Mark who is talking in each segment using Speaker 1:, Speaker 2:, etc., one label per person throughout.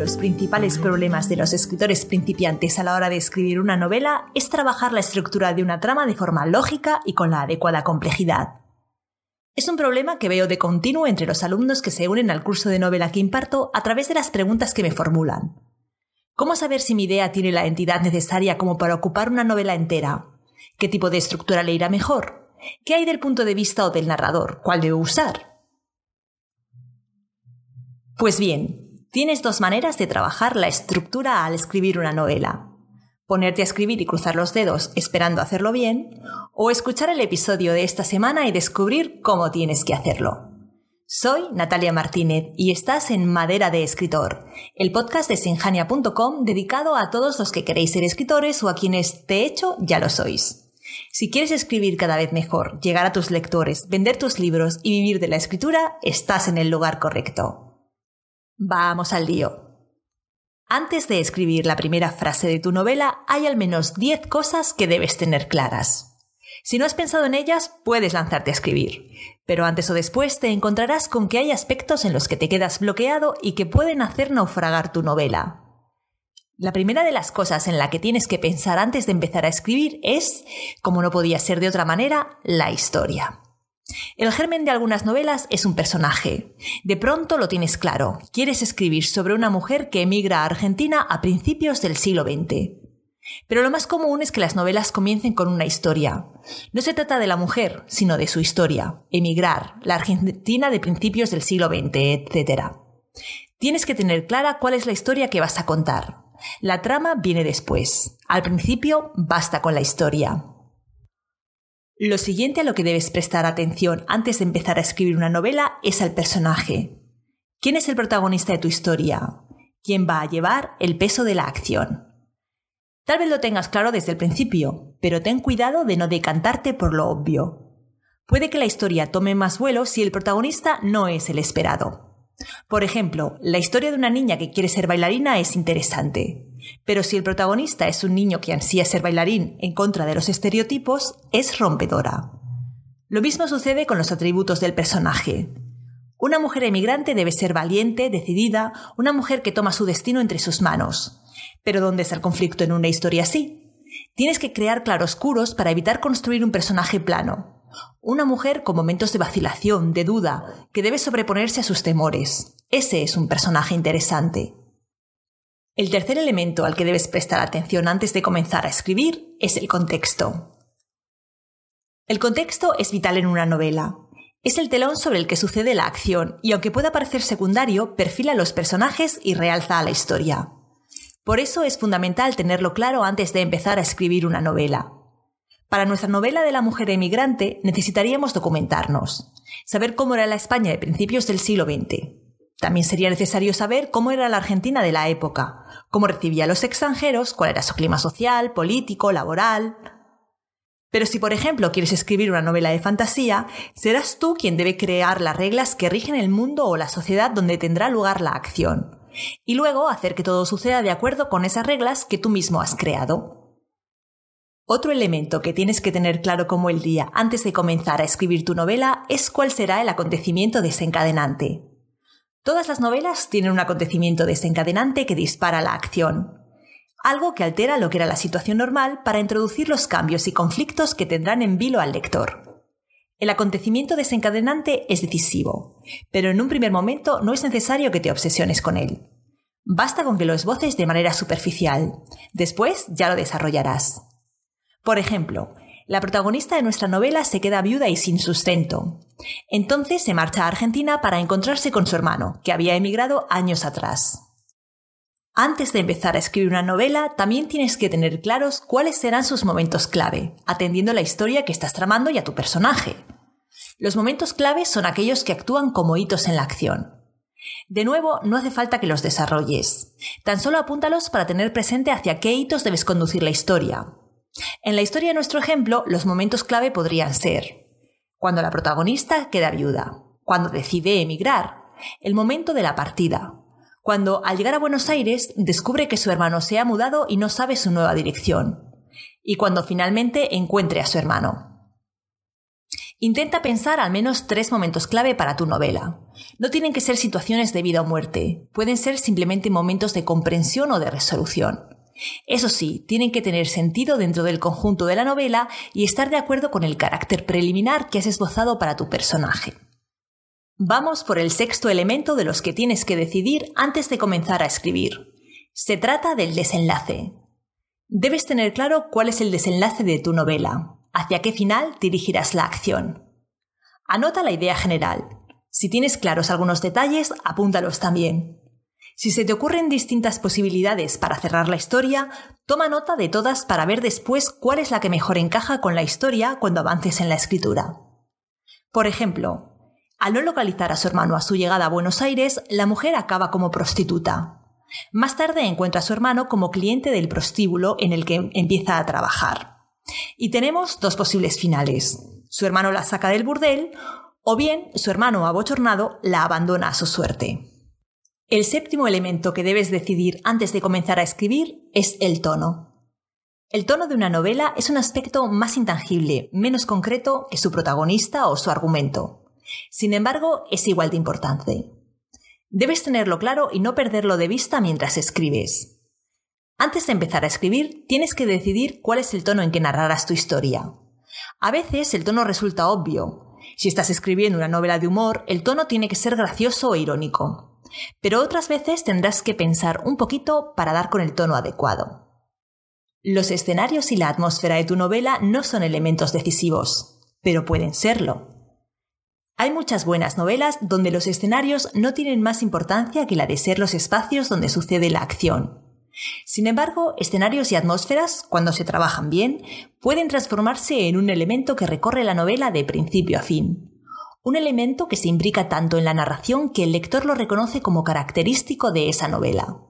Speaker 1: los principales problemas de los escritores principiantes a la hora de escribir una novela es trabajar la estructura de una trama de forma lógica y con la adecuada complejidad. Es un problema que veo de continuo entre los alumnos que se unen al curso de novela que imparto a través de las preguntas que me formulan. ¿Cómo saber si mi idea tiene la entidad necesaria como para ocupar una novela entera? ¿Qué tipo de estructura le irá mejor? ¿Qué hay del punto de vista o del narrador? ¿Cuál debo usar? Pues bien, tienes dos maneras de trabajar la estructura al escribir una novela. Ponerte a escribir y cruzar los dedos esperando hacerlo bien, o escuchar el episodio de esta semana y descubrir cómo tienes que hacerlo. Soy Natalia Martínez y estás en Madera de Escritor, el podcast de sinjania.com dedicado a todos los que queréis ser escritores o a quienes, de hecho, ya lo sois. Si quieres escribir cada vez mejor, llegar a tus lectores, vender tus libros y vivir de la escritura, estás en el lugar correcto. Vamos al lío. Antes de escribir la primera frase de tu novela, hay al menos 10 cosas que debes tener claras. Si no has pensado en ellas, puedes lanzarte a escribir, pero antes o después te encontrarás con que hay aspectos en los que te quedas bloqueado y que pueden hacer naufragar tu novela. La primera de las cosas en la que tienes que pensar antes de empezar a escribir es, como no podía ser de otra manera, la historia. El germen de algunas novelas es un personaje. De pronto lo tienes claro. Quieres escribir sobre una mujer que emigra a Argentina a principios del siglo XX. Pero lo más común es que las novelas comiencen con una historia. No se trata de la mujer, sino de su historia. Emigrar, la Argentina de principios del siglo XX, etc. Tienes que tener clara cuál es la historia que vas a contar. La trama viene después. Al principio basta con la historia. Lo siguiente a lo que debes prestar atención antes de empezar a escribir una novela es al personaje. ¿Quién es el protagonista de tu historia? ¿Quién va a llevar el peso de la acción? Tal vez lo tengas claro desde el principio, pero ten cuidado de no decantarte por lo obvio. Puede que la historia tome más vuelo si el protagonista no es el esperado. Por ejemplo, la historia de una niña que quiere ser bailarina es interesante, pero si el protagonista es un niño que ansía ser bailarín en contra de los estereotipos, es rompedora. Lo mismo sucede con los atributos del personaje. Una mujer emigrante debe ser valiente, decidida, una mujer que toma su destino entre sus manos. Pero ¿dónde está el conflicto en una historia así? Tienes que crear claroscuros para evitar construir un personaje plano. Una mujer con momentos de vacilación, de duda, que debe sobreponerse a sus temores. Ese es un personaje interesante. El tercer elemento al que debes prestar atención antes de comenzar a escribir es el contexto. El contexto es vital en una novela. Es el telón sobre el que sucede la acción y aunque pueda parecer secundario, perfila a los personajes y realza a la historia. Por eso es fundamental tenerlo claro antes de empezar a escribir una novela. Para nuestra novela de la mujer emigrante necesitaríamos documentarnos, saber cómo era la España de principios del siglo XX, también sería necesario saber cómo era la Argentina de la época, cómo recibía a los extranjeros, cuál era su clima social, político, laboral. Pero si, por ejemplo, quieres escribir una novela de fantasía, serás tú quien debe crear las reglas que rigen el mundo o la sociedad donde tendrá lugar la acción, y luego hacer que todo suceda de acuerdo con esas reglas que tú mismo has creado. Otro elemento que tienes que tener claro como el día antes de comenzar a escribir tu novela es cuál será el acontecimiento desencadenante. Todas las novelas tienen un acontecimiento desencadenante que dispara la acción, algo que altera lo que era la situación normal para introducir los cambios y conflictos que tendrán en vilo al lector. El acontecimiento desencadenante es decisivo, pero en un primer momento no es necesario que te obsesiones con él. Basta con que lo esboces de manera superficial, después ya lo desarrollarás. Por ejemplo, la protagonista de nuestra novela se queda viuda y sin sustento. Entonces se marcha a Argentina para encontrarse con su hermano, que había emigrado años atrás. Antes de empezar a escribir una novela, también tienes que tener claros cuáles serán sus momentos clave, atendiendo la historia que estás tramando y a tu personaje. Los momentos clave son aquellos que actúan como hitos en la acción. De nuevo, no hace falta que los desarrolles. Tan solo apúntalos para tener presente hacia qué hitos debes conducir la historia, en la historia de nuestro ejemplo, los momentos clave podrían ser cuando la protagonista queda viuda, cuando decide emigrar, el momento de la partida, cuando al llegar a Buenos Aires descubre que su hermano se ha mudado y no sabe su nueva dirección, y cuando finalmente encuentre a su hermano. Intenta pensar al menos tres momentos clave para tu novela. No tienen que ser situaciones de vida o muerte, pueden ser simplemente momentos de comprensión o de resolución. Eso sí, tienen que tener sentido dentro del conjunto de la novela y estar de acuerdo con el carácter preliminar que has esbozado para tu personaje. Vamos por el sexto elemento de los que tienes que decidir antes de comenzar a escribir. Se trata del desenlace. Debes tener claro cuál es el desenlace de tu novela, hacia qué final dirigirás la acción. Anota la idea general. Si tienes claros algunos detalles, apúntalos también. Si se te ocurren distintas posibilidades para cerrar la historia, toma nota de todas para ver después cuál es la que mejor encaja con la historia cuando avances en la escritura. Por ejemplo, al no localizar a su hermano a su llegada a Buenos Aires, la mujer acaba como prostituta. Más tarde encuentra a su hermano como cliente del prostíbulo en el que empieza a trabajar. Y tenemos dos posibles finales. Su hermano la saca del burdel o bien su hermano abochornado la abandona a su suerte. El séptimo elemento que debes decidir antes de comenzar a escribir es el tono. El tono de una novela es un aspecto más intangible, menos concreto que su protagonista o su argumento. Sin embargo, es igual de importante. Debes tenerlo claro y no perderlo de vista mientras escribes. Antes de empezar a escribir, tienes que decidir cuál es el tono en que narrarás tu historia. A veces el tono resulta obvio. Si estás escribiendo una novela de humor, el tono tiene que ser gracioso o irónico. Pero otras veces tendrás que pensar un poquito para dar con el tono adecuado. Los escenarios y la atmósfera de tu novela no son elementos decisivos, pero pueden serlo. Hay muchas buenas novelas donde los escenarios no tienen más importancia que la de ser los espacios donde sucede la acción. Sin embargo, escenarios y atmósferas, cuando se trabajan bien, pueden transformarse en un elemento que recorre la novela de principio a fin. Un elemento que se imbrica tanto en la narración que el lector lo reconoce como característico de esa novela.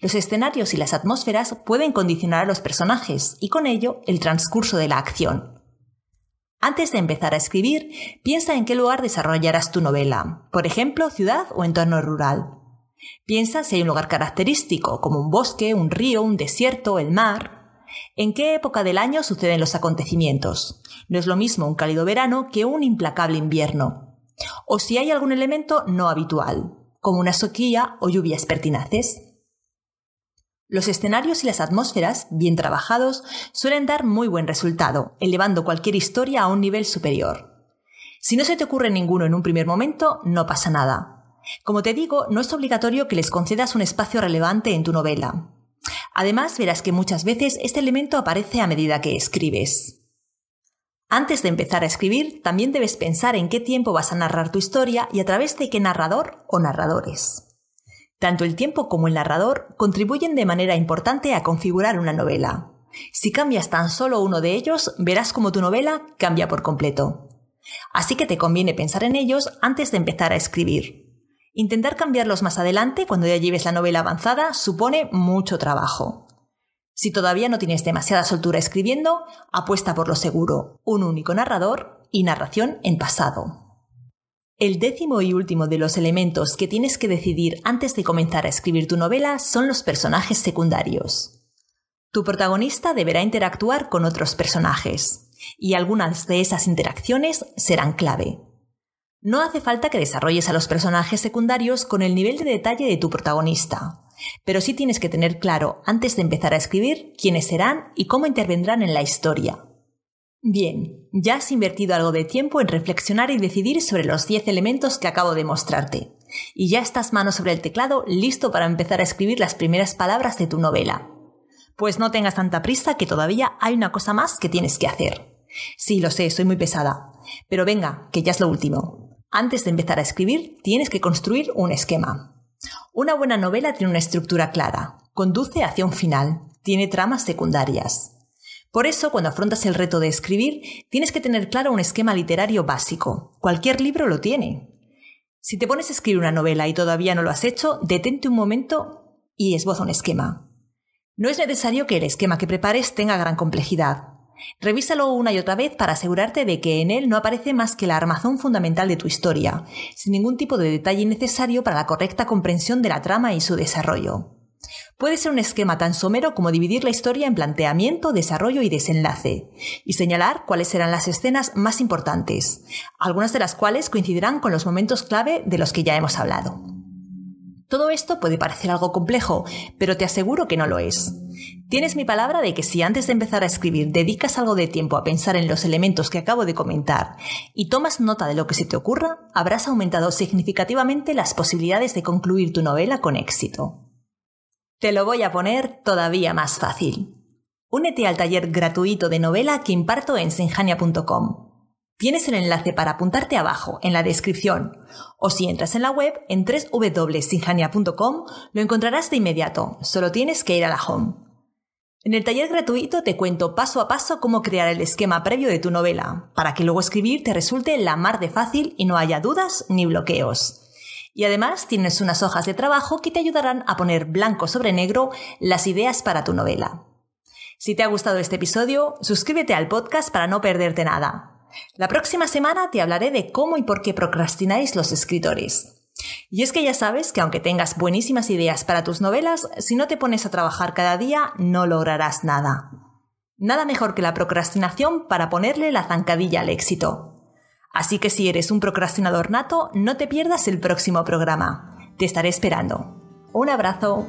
Speaker 1: Los escenarios y las atmósferas pueden condicionar a los personajes y con ello el transcurso de la acción. Antes de empezar a escribir, piensa en qué lugar desarrollarás tu novela, por ejemplo, ciudad o entorno rural. Piensa si hay un lugar característico, como un bosque, un río, un desierto, el mar. ¿En qué época del año suceden los acontecimientos? No es lo mismo un cálido verano que un implacable invierno. O si hay algún elemento no habitual, como una soquilla o lluvias pertinaces. Los escenarios y las atmósferas, bien trabajados, suelen dar muy buen resultado, elevando cualquier historia a un nivel superior. Si no se te ocurre ninguno en un primer momento, no pasa nada. Como te digo, no es obligatorio que les concedas un espacio relevante en tu novela. Además, verás que muchas veces este elemento aparece a medida que escribes. Antes de empezar a escribir, también debes pensar en qué tiempo vas a narrar tu historia y a través de qué narrador o narradores. Tanto el tiempo como el narrador contribuyen de manera importante a configurar una novela. Si cambias tan solo uno de ellos, verás como tu novela cambia por completo. Así que te conviene pensar en ellos antes de empezar a escribir. Intentar cambiarlos más adelante, cuando ya lleves la novela avanzada, supone mucho trabajo. Si todavía no tienes demasiada soltura escribiendo, apuesta por lo seguro, un único narrador y narración en pasado. El décimo y último de los elementos que tienes que decidir antes de comenzar a escribir tu novela son los personajes secundarios. Tu protagonista deberá interactuar con otros personajes, y algunas de esas interacciones serán clave. No hace falta que desarrolles a los personajes secundarios con el nivel de detalle de tu protagonista, pero sí tienes que tener claro antes de empezar a escribir quiénes serán y cómo intervendrán en la historia. Bien, ya has invertido algo de tiempo en reflexionar y decidir sobre los 10 elementos que acabo de mostrarte, y ya estás mano sobre el teclado listo para empezar a escribir las primeras palabras de tu novela. Pues no tengas tanta prisa que todavía hay una cosa más que tienes que hacer. Sí, lo sé, soy muy pesada, pero venga, que ya es lo último. Antes de empezar a escribir, tienes que construir un esquema. Una buena novela tiene una estructura clara, conduce hacia un final, tiene tramas secundarias. Por eso, cuando afrontas el reto de escribir, tienes que tener claro un esquema literario básico. Cualquier libro lo tiene. Si te pones a escribir una novela y todavía no lo has hecho, detente un momento y esboza un esquema. No es necesario que el esquema que prepares tenga gran complejidad. Revísalo una y otra vez para asegurarte de que en él no aparece más que la armazón fundamental de tu historia, sin ningún tipo de detalle necesario para la correcta comprensión de la trama y su desarrollo. Puede ser un esquema tan somero como dividir la historia en planteamiento, desarrollo y desenlace, y señalar cuáles serán las escenas más importantes, algunas de las cuales coincidirán con los momentos clave de los que ya hemos hablado. Todo esto puede parecer algo complejo, pero te aseguro que no lo es. Tienes mi palabra de que si antes de empezar a escribir dedicas algo de tiempo a pensar en los elementos que acabo de comentar y tomas nota de lo que se te ocurra, habrás aumentado significativamente las posibilidades de concluir tu novela con éxito. Te lo voy a poner todavía más fácil. Únete al taller gratuito de novela que imparto en sinjania.com. Tienes el enlace para apuntarte abajo, en la descripción, o si entras en la web, en www.sinjania.com lo encontrarás de inmediato, solo tienes que ir a la home. En el taller gratuito te cuento paso a paso cómo crear el esquema previo de tu novela, para que luego escribir te resulte la mar de fácil y no haya dudas ni bloqueos. Y además tienes unas hojas de trabajo que te ayudarán a poner blanco sobre negro las ideas para tu novela. Si te ha gustado este episodio, suscríbete al podcast para no perderte nada. La próxima semana te hablaré de cómo y por qué procrastináis los escritores. Y es que ya sabes que aunque tengas buenísimas ideas para tus novelas, si no te pones a trabajar cada día no lograrás nada. Nada mejor que la procrastinación para ponerle la zancadilla al éxito. Así que si eres un procrastinador nato, no te pierdas el próximo programa. Te estaré esperando. Un abrazo.